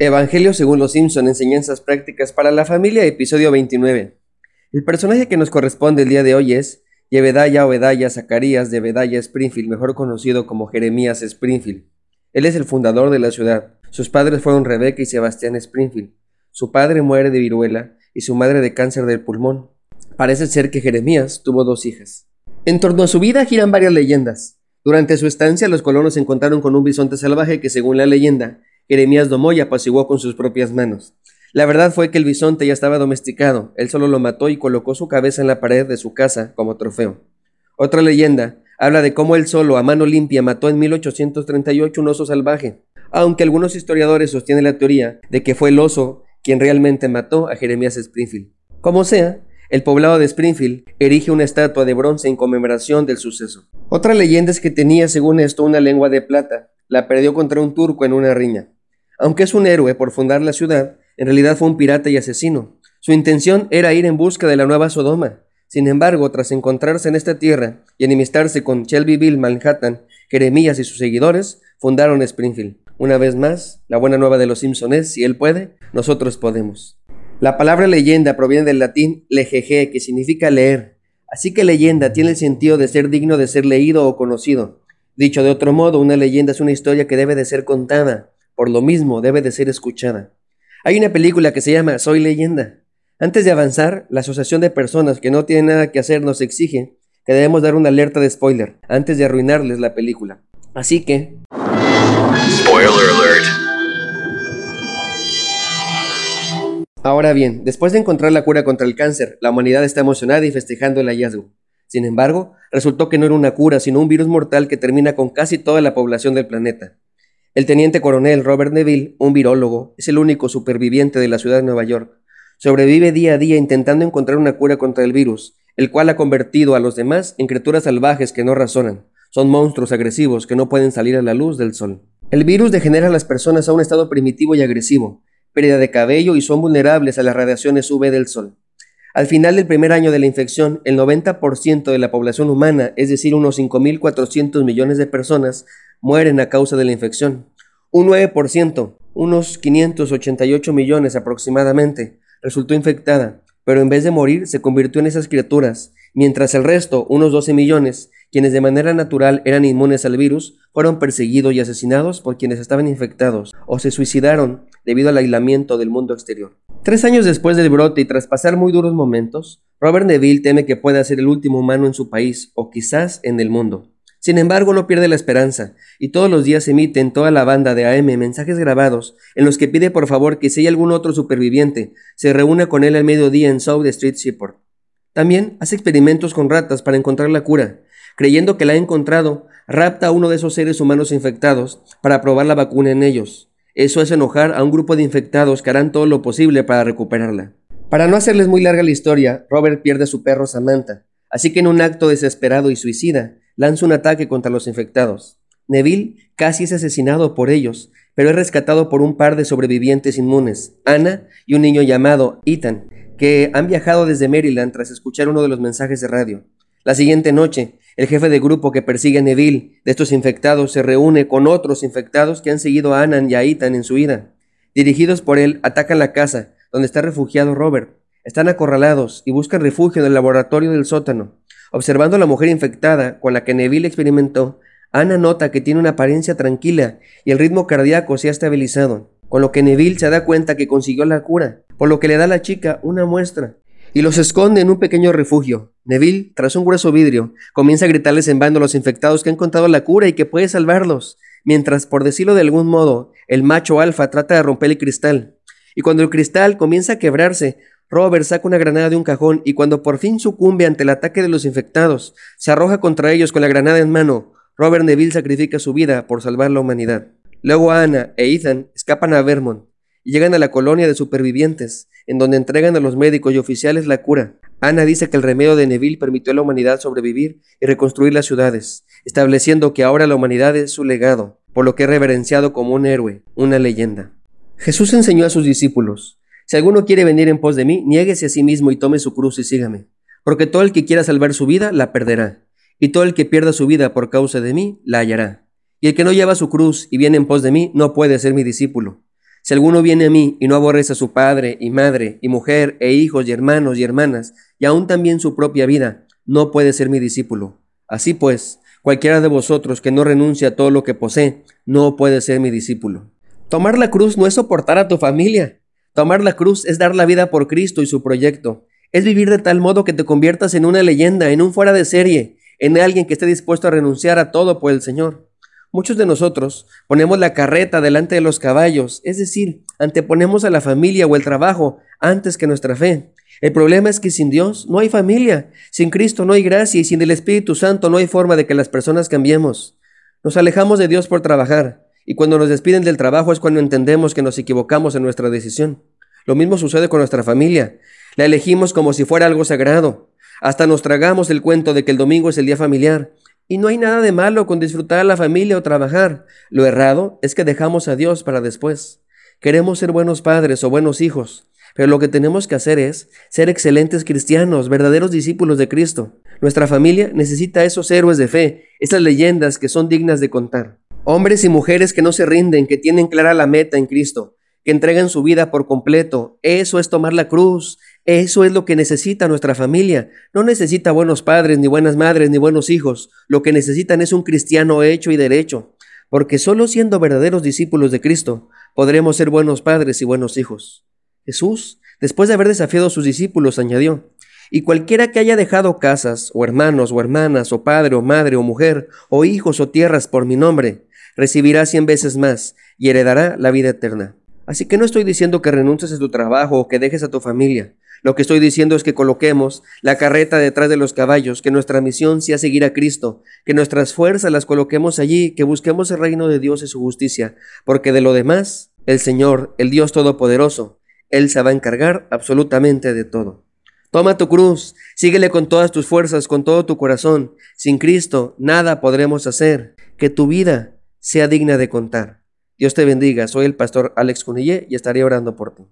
Evangelio según los Simpson, enseñanzas prácticas para la familia, episodio 29. El personaje que nos corresponde el día de hoy es Yebedaya Obedaya Zacarías de Bedaya Springfield, mejor conocido como Jeremías Springfield. Él es el fundador de la ciudad. Sus padres fueron Rebeca y Sebastián Springfield. Su padre muere de viruela y su madre de cáncer del pulmón. Parece ser que Jeremías tuvo dos hijas. En torno a su vida giran varias leyendas. Durante su estancia, los colonos se encontraron con un bisonte salvaje que, según la leyenda, Jeremías domó y apaciguó con sus propias manos. La verdad fue que el bisonte ya estaba domesticado, él solo lo mató y colocó su cabeza en la pared de su casa como trofeo. Otra leyenda habla de cómo él solo, a mano limpia, mató en 1838 un oso salvaje, aunque algunos historiadores sostienen la teoría de que fue el oso quien realmente mató a Jeremías Springfield. Como sea, el poblado de Springfield erige una estatua de bronce en conmemoración del suceso. Otra leyenda es que tenía, según esto, una lengua de plata. La perdió contra un turco en una riña. Aunque es un héroe por fundar la ciudad, en realidad fue un pirata y asesino. Su intención era ir en busca de la nueva Sodoma. Sin embargo, tras encontrarse en esta tierra y enemistarse con Shelbyville, Manhattan, Jeremías y sus seguidores, fundaron Springfield. Una vez más, la buena nueva de los Simpson es, si él puede, nosotros podemos. La palabra leyenda proviene del latín legeje, que significa leer. Así que leyenda tiene el sentido de ser digno de ser leído o conocido. Dicho de otro modo, una leyenda es una historia que debe de ser contada, por lo mismo, debe de ser escuchada. Hay una película que se llama Soy leyenda. Antes de avanzar, la Asociación de Personas que no tienen nada que hacer nos exige que debemos dar una alerta de spoiler antes de arruinarles la película. Así que... Spoiler alert. Ahora bien, después de encontrar la cura contra el cáncer, la humanidad está emocionada y festejando el hallazgo. Sin embargo, resultó que no era una cura, sino un virus mortal que termina con casi toda la población del planeta. El teniente coronel Robert Neville, un virólogo, es el único superviviente de la ciudad de Nueva York. Sobrevive día a día intentando encontrar una cura contra el virus, el cual ha convertido a los demás en criaturas salvajes que no razonan. Son monstruos agresivos que no pueden salir a la luz del sol. El virus degenera a las personas a un estado primitivo y agresivo, pérdida de cabello y son vulnerables a las radiaciones UV del sol. Al final del primer año de la infección, el 90% de la población humana, es decir, unos 5.400 millones de personas, mueren a causa de la infección. Un 9%, unos 588 millones aproximadamente, resultó infectada, pero en vez de morir se convirtió en esas criaturas, mientras el resto, unos 12 millones, quienes de manera natural eran inmunes al virus, fueron perseguidos y asesinados por quienes estaban infectados o se suicidaron debido al aislamiento del mundo exterior. Tres años después del brote y tras pasar muy duros momentos, Robert Neville teme que pueda ser el último humano en su país o quizás en el mundo. Sin embargo, no pierde la esperanza, y todos los días emite en toda la banda de AM mensajes grabados en los que pide por favor que si hay algún otro superviviente, se reúna con él al mediodía en South Street Seaport. También hace experimentos con ratas para encontrar la cura. Creyendo que la ha encontrado, rapta a uno de esos seres humanos infectados para probar la vacuna en ellos. Eso es enojar a un grupo de infectados que harán todo lo posible para recuperarla. Para no hacerles muy larga la historia, Robert pierde a su perro Samantha, así que en un acto desesperado y suicida, lanza un ataque contra los infectados. Neville casi es asesinado por ellos, pero es rescatado por un par de sobrevivientes inmunes, Anna y un niño llamado Ethan, que han viajado desde Maryland tras escuchar uno de los mensajes de radio. La siguiente noche, el jefe de grupo que persigue a Neville de estos infectados se reúne con otros infectados que han seguido a Anna y a Ethan en su ida. Dirigidos por él, atacan la casa donde está refugiado Robert. Están acorralados y buscan refugio en el laboratorio del sótano. Observando a la mujer infectada con la que Neville experimentó, Ana nota que tiene una apariencia tranquila y el ritmo cardíaco se ha estabilizado, con lo que Neville se da cuenta que consiguió la cura, por lo que le da a la chica una muestra y los esconde en un pequeño refugio. Neville, tras un grueso vidrio, comienza a gritarles en vano a los infectados que han encontrado la cura y que puede salvarlos, mientras, por decirlo de algún modo, el macho alfa trata de romper el cristal. Y cuando el cristal comienza a quebrarse, Robert saca una granada de un cajón y cuando por fin sucumbe ante el ataque de los infectados, se arroja contra ellos con la granada en mano. Robert Neville sacrifica su vida por salvar la humanidad. Luego Anna e Ethan escapan a Vermont y llegan a la colonia de supervivientes, en donde entregan a los médicos y oficiales la cura. Anna dice que el remedio de Neville permitió a la humanidad sobrevivir y reconstruir las ciudades, estableciendo que ahora la humanidad es su legado, por lo que es reverenciado como un héroe, una leyenda. Jesús enseñó a sus discípulos, si alguno quiere venir en pos de mí, niéguese a sí mismo y tome su cruz y sígame. Porque todo el que quiera salvar su vida, la perderá. Y todo el que pierda su vida por causa de mí, la hallará. Y el que no lleva su cruz y viene en pos de mí, no puede ser mi discípulo. Si alguno viene a mí y no aborrece a su padre y madre y mujer e hijos y hermanos y hermanas, y aún también su propia vida, no puede ser mi discípulo. Así pues, cualquiera de vosotros que no renuncia a todo lo que posee, no puede ser mi discípulo. Tomar la cruz no es soportar a tu familia. Tomar la cruz es dar la vida por Cristo y su proyecto. Es vivir de tal modo que te conviertas en una leyenda, en un fuera de serie, en alguien que esté dispuesto a renunciar a todo por el Señor. Muchos de nosotros ponemos la carreta delante de los caballos, es decir, anteponemos a la familia o el trabajo antes que nuestra fe. El problema es que sin Dios no hay familia, sin Cristo no hay gracia y sin el Espíritu Santo no hay forma de que las personas cambiemos. Nos alejamos de Dios por trabajar y cuando nos despiden del trabajo es cuando entendemos que nos equivocamos en nuestra decisión. Lo mismo sucede con nuestra familia. La elegimos como si fuera algo sagrado. Hasta nos tragamos el cuento de que el domingo es el día familiar y no hay nada de malo con disfrutar a la familia o trabajar. Lo errado es que dejamos a Dios para después. Queremos ser buenos padres o buenos hijos, pero lo que tenemos que hacer es ser excelentes cristianos, verdaderos discípulos de Cristo. Nuestra familia necesita esos héroes de fe, esas leyendas que son dignas de contar. Hombres y mujeres que no se rinden, que tienen clara la meta en Cristo, que entregan su vida por completo. Eso es tomar la cruz, eso es lo que necesita nuestra familia. No necesita buenos padres, ni buenas madres, ni buenos hijos. Lo que necesitan es un cristiano hecho y derecho. Porque solo siendo verdaderos discípulos de Cristo podremos ser buenos padres y buenos hijos. Jesús, después de haber desafiado a sus discípulos, añadió, y cualquiera que haya dejado casas, o hermanos, o hermanas, o padre, o madre, o mujer, o hijos, o tierras por mi nombre, recibirá cien veces más y heredará la vida eterna. Así que no estoy diciendo que renuncies a tu trabajo o que dejes a tu familia. Lo que estoy diciendo es que coloquemos la carreta detrás de los caballos, que nuestra misión sea seguir a Cristo, que nuestras fuerzas las coloquemos allí, que busquemos el reino de Dios y su justicia, porque de lo demás, el Señor, el Dios Todopoderoso, Él se va a encargar absolutamente de todo. Toma tu cruz, síguele con todas tus fuerzas, con todo tu corazón. Sin Cristo nada podremos hacer. Que tu vida sea digna de contar. Dios te bendiga. Soy el pastor Alex Cunillé y estaré orando por ti.